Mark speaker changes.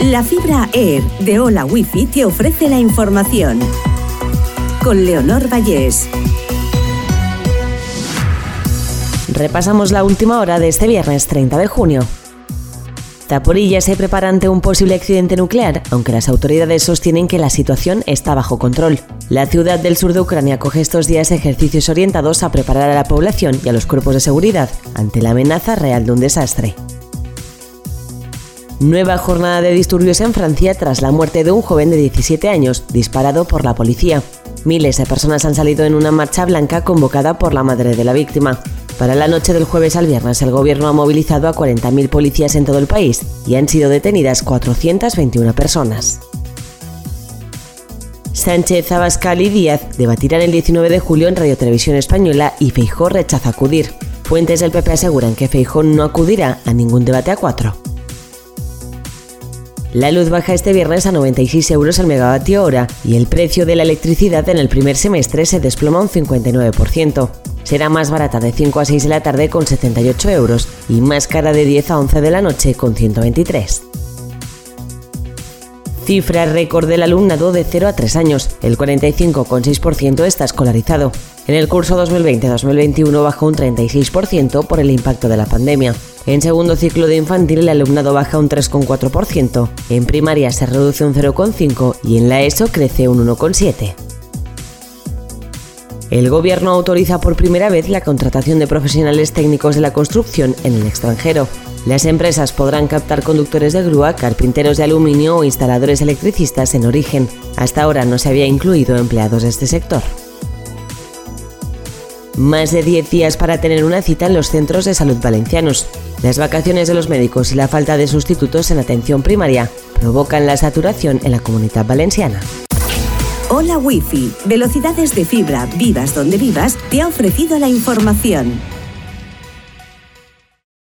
Speaker 1: La fibra Air de Hola Wifi te ofrece la información. Con Leonor Vallés.
Speaker 2: Repasamos la última hora de este viernes 30 de junio. Zaporilla se prepara ante un posible accidente nuclear, aunque las autoridades sostienen que la situación está bajo control. La ciudad del sur de Ucrania coge estos días ejercicios orientados a preparar a la población y a los cuerpos de seguridad ante la amenaza real de un desastre. Nueva jornada de disturbios en Francia tras la muerte de un joven de 17 años disparado por la policía. Miles de personas han salido en una marcha blanca convocada por la madre de la víctima. Para la noche del jueves al viernes, el gobierno ha movilizado a 40.000 policías en todo el país y han sido detenidas 421 personas. Sánchez, Abascal y Díaz debatirán el 19 de julio en Radio Televisión Española y Feijó rechaza acudir. Fuentes del PP aseguran que Feijó no acudirá a ningún debate a cuatro. La luz baja este viernes a 96 euros al megavatio hora y el precio de la electricidad en el primer semestre se desploma un 59 será más barata de 5 a 6 de la tarde con 78 euros y más cara de 10 a 11 de la noche con 123. Cifra récord del alumnado de 0 a 3 años, el 45,6% está escolarizado. En el curso 2020-2021 bajó un 36% por el impacto de la pandemia. En segundo ciclo de infantil el alumnado baja un 3,4%, en primaria se reduce un 0,5% y en la ESO crece un 1,7%. El Gobierno autoriza por primera vez la contratación de profesionales técnicos de la construcción en el extranjero. Las empresas podrán captar conductores de grúa, carpinteros de aluminio o instaladores electricistas en origen. Hasta ahora no se había incluido empleados de este sector. Más de 10 días para tener una cita en los centros de salud valencianos. Las vacaciones de los médicos y la falta de sustitutos en atención primaria provocan la saturación en la comunidad valenciana.
Speaker 1: Hola Wi-Fi, velocidades de fibra, vivas donde vivas, te ha ofrecido la información.